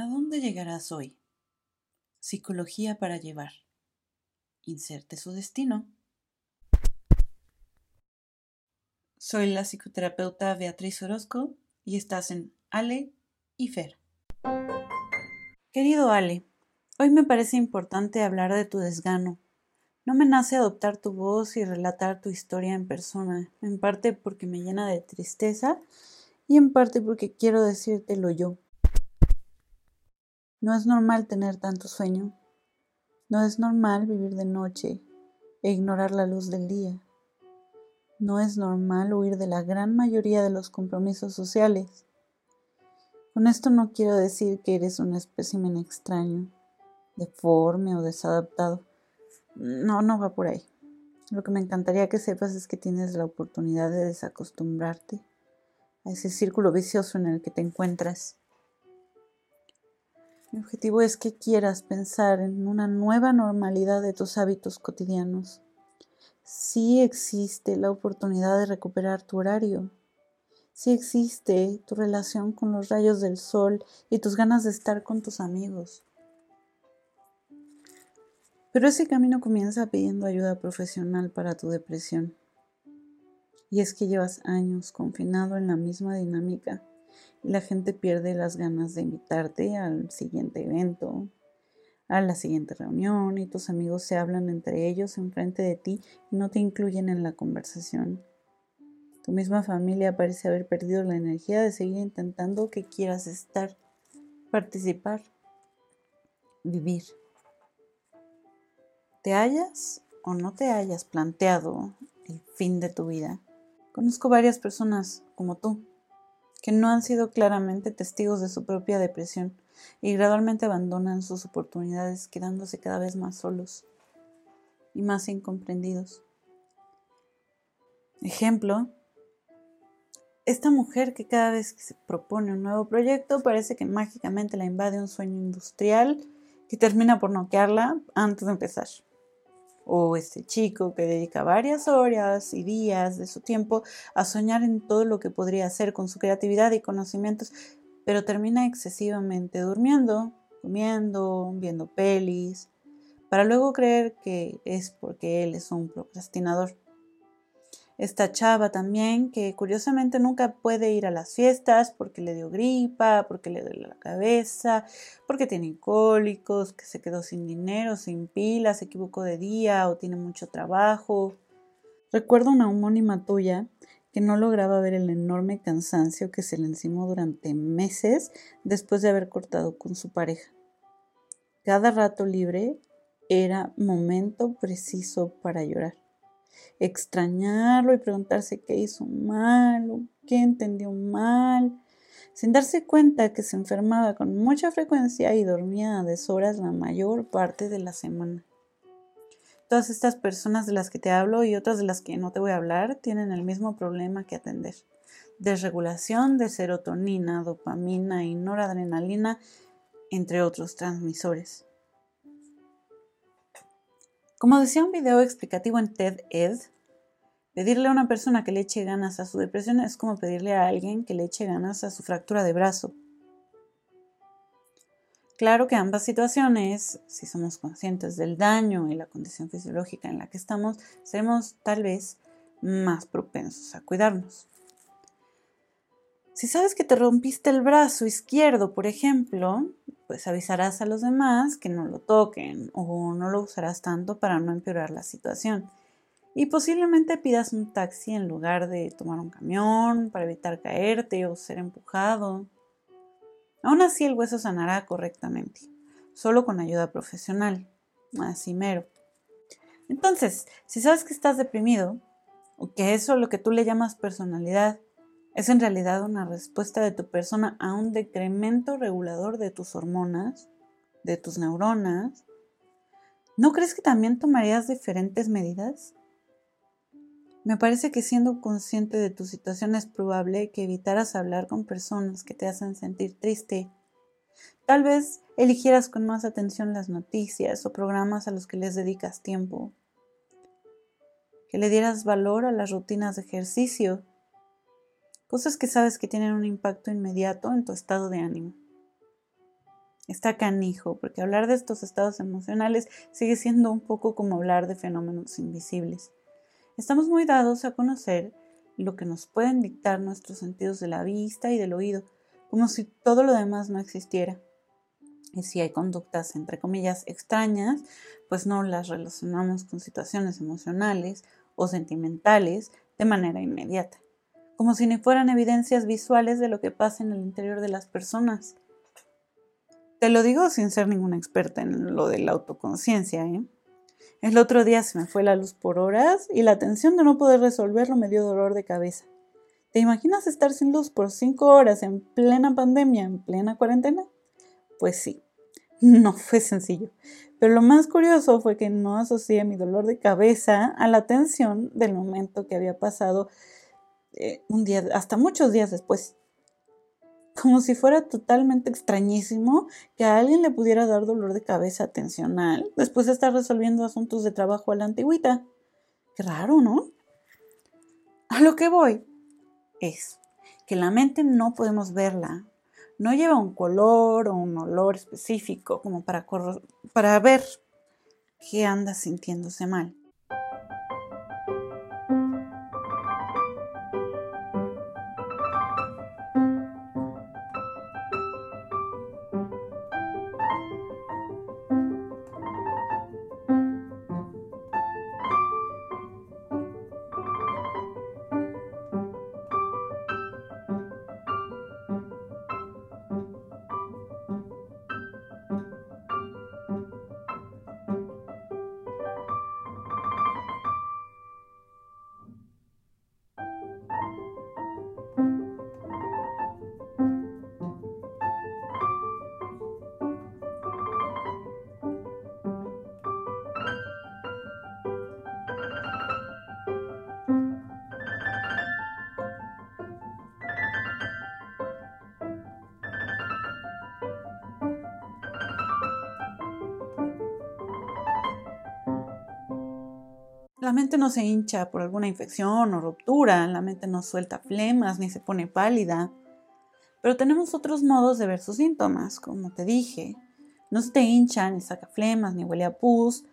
¿A dónde llegarás hoy? Psicología para llevar. Inserte su destino. Soy la psicoterapeuta Beatriz Orozco y estás en Ale y Fer. Querido Ale, hoy me parece importante hablar de tu desgano. No me nace adoptar tu voz y relatar tu historia en persona, en parte porque me llena de tristeza y en parte porque quiero decírtelo yo. No es normal tener tanto sueño. No es normal vivir de noche e ignorar la luz del día. No es normal huir de la gran mayoría de los compromisos sociales. Con esto no quiero decir que eres un espécimen extraño, deforme o desadaptado. No, no va por ahí. Lo que me encantaría que sepas es que tienes la oportunidad de desacostumbrarte a ese círculo vicioso en el que te encuentras. Mi objetivo es que quieras pensar en una nueva normalidad de tus hábitos cotidianos. Sí existe la oportunidad de recuperar tu horario, si existe tu relación con los rayos del sol y tus ganas de estar con tus amigos. Pero ese camino comienza pidiendo ayuda profesional para tu depresión. Y es que llevas años confinado en la misma dinámica y la gente pierde las ganas de invitarte al siguiente evento, a la siguiente reunión y tus amigos se hablan entre ellos enfrente de ti y no te incluyen en la conversación. Tu misma familia parece haber perdido la energía de seguir intentando que quieras estar, participar, vivir. ¿Te hayas o no te hayas planteado el fin de tu vida? Conozco varias personas como tú que no han sido claramente testigos de su propia depresión y gradualmente abandonan sus oportunidades quedándose cada vez más solos y más incomprendidos. Ejemplo, esta mujer que cada vez que se propone un nuevo proyecto parece que mágicamente la invade un sueño industrial que termina por noquearla antes de empezar. O este chico que dedica varias horas y días de su tiempo a soñar en todo lo que podría hacer con su creatividad y conocimientos, pero termina excesivamente durmiendo, comiendo, viendo pelis, para luego creer que es porque él es un procrastinador esta chava también, que curiosamente nunca puede ir a las fiestas porque le dio gripa, porque le duele la cabeza, porque tiene cólicos, que se quedó sin dinero, sin pilas, se equivocó de día o tiene mucho trabajo. Recuerdo una homónima tuya que no lograba ver el enorme cansancio que se le encimó durante meses después de haber cortado con su pareja. Cada rato libre era momento preciso para llorar extrañarlo y preguntarse qué hizo mal o qué entendió mal, sin darse cuenta que se enfermaba con mucha frecuencia y dormía a deshoras la mayor parte de la semana. Todas estas personas de las que te hablo y otras de las que no te voy a hablar tienen el mismo problema que atender. Desregulación de serotonina, dopamina y noradrenalina, entre otros transmisores. Como decía un video explicativo en TED Ed, pedirle a una persona que le eche ganas a su depresión es como pedirle a alguien que le eche ganas a su fractura de brazo. Claro que ambas situaciones, si somos conscientes del daño y la condición fisiológica en la que estamos, seremos tal vez más propensos a cuidarnos. Si sabes que te rompiste el brazo izquierdo, por ejemplo, pues avisarás a los demás que no lo toquen o no lo usarás tanto para no empeorar la situación. Y posiblemente pidas un taxi en lugar de tomar un camión para evitar caerte o ser empujado. Aún así el hueso sanará correctamente, solo con ayuda profesional, así mero. Entonces, si sabes que estás deprimido, o que eso lo que tú le llamas personalidad es en realidad una respuesta de tu persona a un decremento regulador de tus hormonas, de tus neuronas. ¿No crees que también tomarías diferentes medidas? Me parece que siendo consciente de tu situación es probable que evitaras hablar con personas que te hacen sentir triste. Tal vez eligieras con más atención las noticias o programas a los que les dedicas tiempo. Que le dieras valor a las rutinas de ejercicio cosas que sabes que tienen un impacto inmediato en tu estado de ánimo. Está canijo, porque hablar de estos estados emocionales sigue siendo un poco como hablar de fenómenos invisibles. Estamos muy dados a conocer lo que nos pueden dictar nuestros sentidos de la vista y del oído, como si todo lo demás no existiera. Y si hay conductas, entre comillas, extrañas, pues no las relacionamos con situaciones emocionales o sentimentales de manera inmediata, como si ni fueran evidencias visuales de lo que pasa en el interior de las personas. Te lo digo sin ser ninguna experta en lo de la autoconciencia, ¿eh? El otro día se me fue la luz por horas y la tensión de no poder resolverlo me dio dolor de cabeza. ¿Te imaginas estar sin luz por cinco horas en plena pandemia, en plena cuarentena? Pues sí, no fue sencillo. Pero lo más curioso fue que no asocié mi dolor de cabeza a la tensión del momento que había pasado eh, un día, hasta muchos días después. Como si fuera totalmente extrañísimo que a alguien le pudiera dar dolor de cabeza tensional después de estar resolviendo asuntos de trabajo a la antigüita. Qué raro, ¿no? A lo que voy es que la mente no podemos verla, no lleva un color o un olor específico como para, para ver qué anda sintiéndose mal. La mente no se hincha por alguna infección o ruptura, la mente no suelta flemas ni se pone pálida. Pero tenemos otros modos de ver sus síntomas, como te dije. No se te hincha, ni saca flemas, ni huele a pus,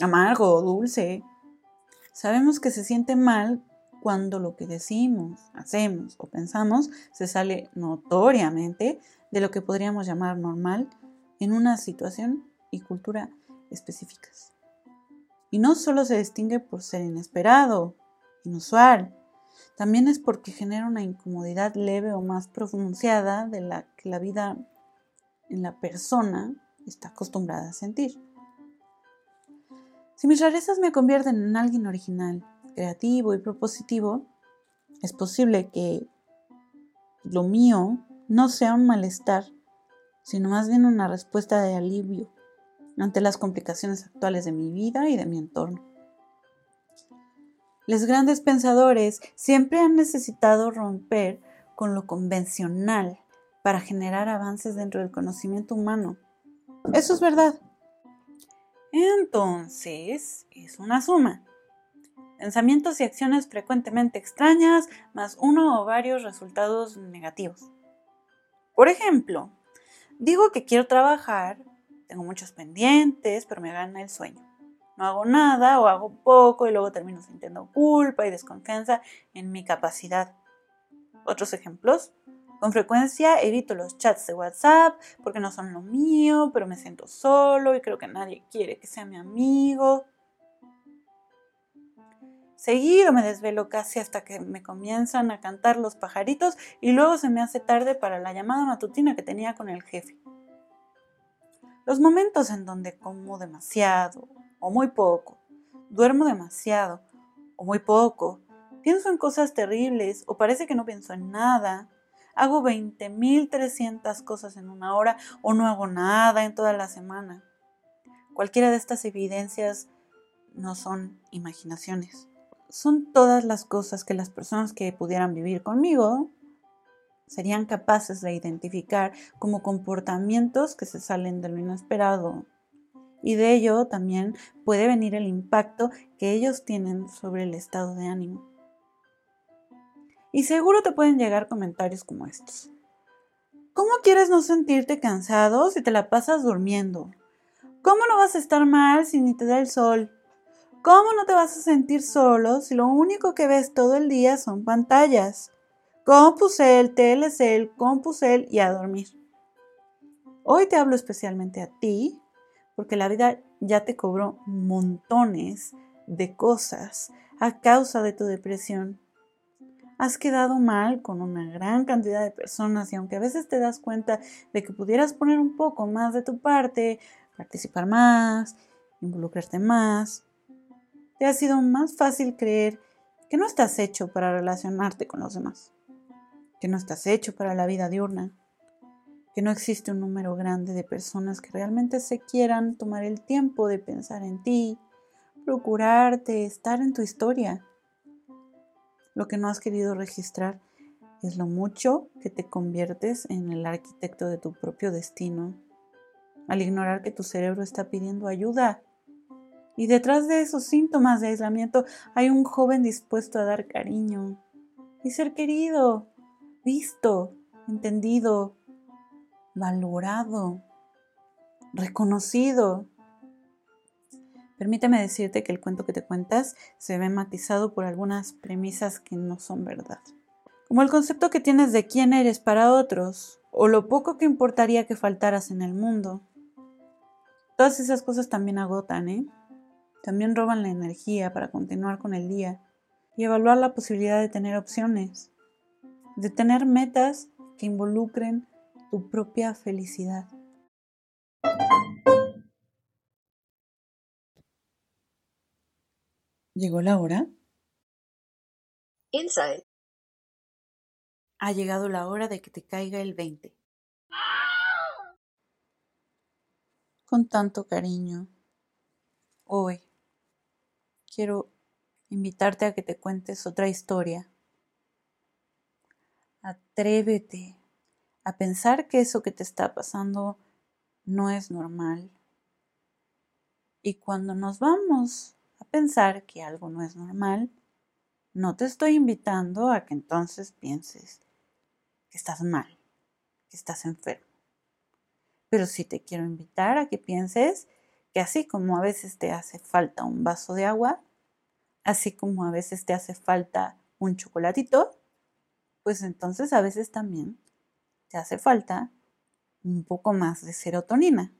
amargo o dulce. Sabemos que se siente mal cuando lo que decimos, hacemos o pensamos se sale notoriamente de lo que podríamos llamar normal en una situación y cultura específicas. Y no solo se distingue por ser inesperado, inusual, también es porque genera una incomodidad leve o más pronunciada de la que la vida en la persona está acostumbrada a sentir. Si mis rarezas me convierten en alguien original, creativo y propositivo, es posible que lo mío no sea un malestar, sino más bien una respuesta de alivio ante las complicaciones actuales de mi vida y de mi entorno. Los grandes pensadores siempre han necesitado romper con lo convencional para generar avances dentro del conocimiento humano. Eso es verdad. Entonces, es una suma. Pensamientos y acciones frecuentemente extrañas más uno o varios resultados negativos. Por ejemplo, digo que quiero trabajar tengo muchos pendientes, pero me gana el sueño. No hago nada o hago poco y luego termino sintiendo culpa y desconfianza en mi capacidad. Otros ejemplos. Con frecuencia evito los chats de WhatsApp porque no son lo mío, pero me siento solo y creo que nadie quiere que sea mi amigo. Seguido me desvelo casi hasta que me comienzan a cantar los pajaritos y luego se me hace tarde para la llamada matutina que tenía con el jefe. Los momentos en donde como demasiado o muy poco, duermo demasiado o muy poco, pienso en cosas terribles o parece que no pienso en nada, hago 20.300 cosas en una hora o no hago nada en toda la semana. Cualquiera de estas evidencias no son imaginaciones. Son todas las cosas que las personas que pudieran vivir conmigo serían capaces de identificar como comportamientos que se salen de lo inesperado. Y de ello también puede venir el impacto que ellos tienen sobre el estado de ánimo. Y seguro te pueden llegar comentarios como estos. ¿Cómo quieres no sentirte cansado si te la pasas durmiendo? ¿Cómo no vas a estar mal si ni te da el sol? ¿Cómo no te vas a sentir solo si lo único que ves todo el día son pantallas? Compusel, Telecel, Compusel y a dormir. Hoy te hablo especialmente a ti porque la vida ya te cobró montones de cosas a causa de tu depresión. Has quedado mal con una gran cantidad de personas y aunque a veces te das cuenta de que pudieras poner un poco más de tu parte, participar más, involucrarte más. Te ha sido más fácil creer que no estás hecho para relacionarte con los demás, que no estás hecho para la vida diurna, que no existe un número grande de personas que realmente se quieran tomar el tiempo de pensar en ti, procurarte, estar en tu historia. Lo que no has querido registrar es lo mucho que te conviertes en el arquitecto de tu propio destino al ignorar que tu cerebro está pidiendo ayuda. Y detrás de esos síntomas de aislamiento hay un joven dispuesto a dar cariño y ser querido, visto, entendido, valorado, reconocido. Permíteme decirte que el cuento que te cuentas se ve matizado por algunas premisas que no son verdad. Como el concepto que tienes de quién eres para otros, o lo poco que importaría que faltaras en el mundo. Todas esas cosas también agotan, ¿eh? También roban la energía para continuar con el día y evaluar la posibilidad de tener opciones, de tener metas que involucren tu propia felicidad. ¿Llegó la hora? Inside. Ha llegado la hora de que te caiga el 20. con tanto cariño. Hoy quiero invitarte a que te cuentes otra historia. Atrévete a pensar que eso que te está pasando no es normal. Y cuando nos vamos a pensar que algo no es normal, no te estoy invitando a que entonces pienses que estás mal, que estás enfermo pero sí te quiero invitar a que pienses que así como a veces te hace falta un vaso de agua, así como a veces te hace falta un chocolatito, pues entonces a veces también te hace falta un poco más de serotonina.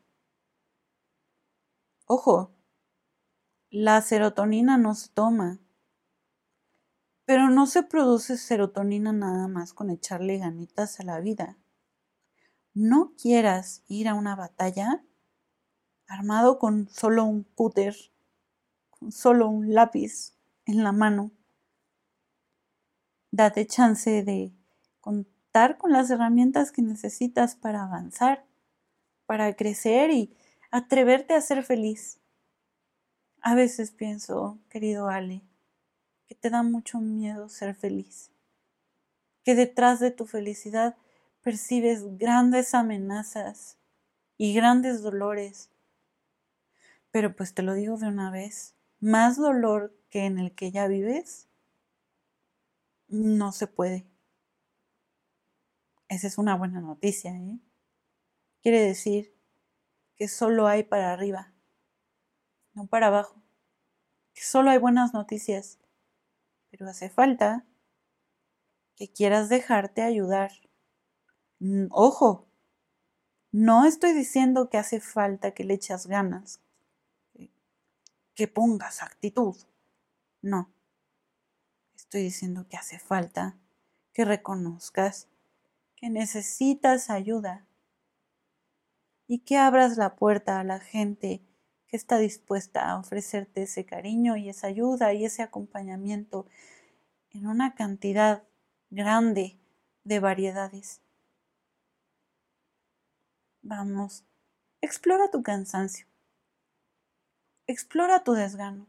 Ojo, la serotonina no se toma, pero no se produce serotonina nada más con echarle ganitas a la vida no quieras ir a una batalla armado con solo un cúter, con solo un lápiz en la mano. Date chance de contar con las herramientas que necesitas para avanzar, para crecer y atreverte a ser feliz. A veces pienso, querido Ale, que te da mucho miedo ser feliz, que detrás de tu felicidad percibes grandes amenazas y grandes dolores. Pero pues te lo digo de una vez, más dolor que en el que ya vives, no se puede. Esa es una buena noticia, ¿eh? Quiere decir que solo hay para arriba, no para abajo. Que solo hay buenas noticias. Pero hace falta que quieras dejarte ayudar Mm, ojo, no estoy diciendo que hace falta que le echas ganas, que pongas actitud. No. Estoy diciendo que hace falta que reconozcas que necesitas ayuda y que abras la puerta a la gente que está dispuesta a ofrecerte ese cariño y esa ayuda y ese acompañamiento en una cantidad grande de variedades. Vamos, explora tu cansancio. Explora tu desgano.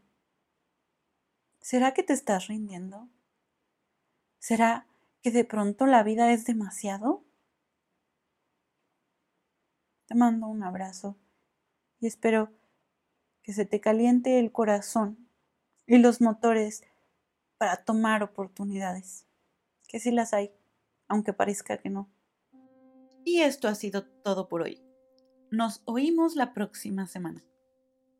¿Será que te estás rindiendo? ¿Será que de pronto la vida es demasiado? Te mando un abrazo y espero que se te caliente el corazón y los motores para tomar oportunidades, que sí las hay, aunque parezca que no. Y esto ha sido todo por hoy. Nos oímos la próxima semana.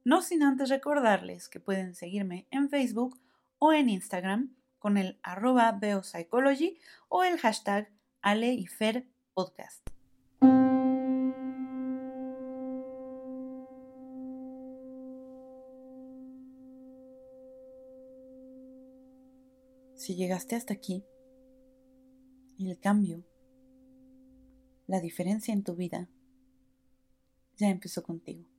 No sin antes recordarles que pueden seguirme en Facebook o en Instagram con el arroba beopsychology o el hashtag Ale y Fer Podcast. Si llegaste hasta aquí, el cambio, la diferencia en tu vida, ya empezó contigo.